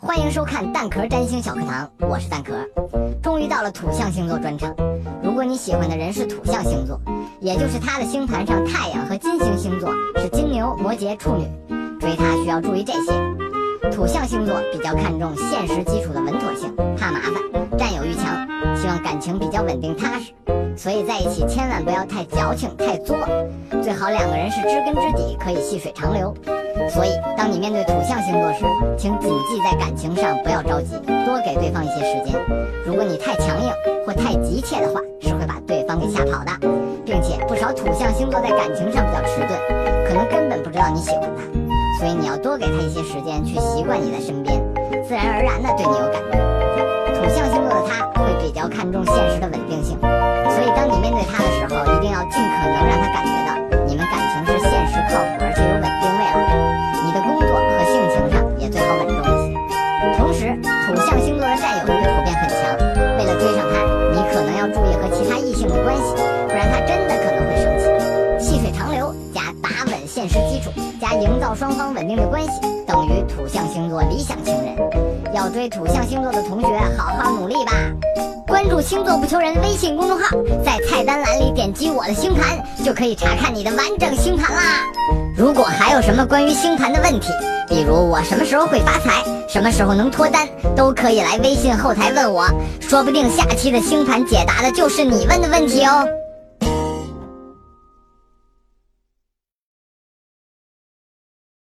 欢迎收看蛋壳占星小课堂，我是蛋壳。终于到了土象星座专场。如果你喜欢的人是土象星座，也就是他的星盘上太阳和金星星座是金牛、摩羯、处女，追他需要注意这些。土象星座比较看重现实基础的稳妥性，怕麻烦，占有欲强，希望感情比较稳定踏实。所以在一起千万不要太矫情、太作，最好两个人是知根知底，可以细水长流。所以，当你面对土象星座时，请谨记在感情上不要着急，多给对方一些时间。如果你太强硬或太急切的话，是会把对方给吓跑的。并且，不少土象星座在感情上比较迟钝，可能根本不知道你喜欢他。所以，你要多给他一些时间去习惯你在身边，自然而然的对你有感觉。土象星座的他会比较看重现实的稳定性。所以，当你面对他的时候，一定要尽可能让他感觉打稳现实基础加营造双方稳定的关系，等于土象星座理想情人。要追土象星座的同学，好好努力吧！关注“星座不求人”微信公众号，在菜单栏里点击我的星盘，就可以查看你的完整星盘啦。如果还有什么关于星盘的问题，比如我什么时候会发财，什么时候能脱单，都可以来微信后台问我，说不定下期的星盘解答的就是你问的问题哦。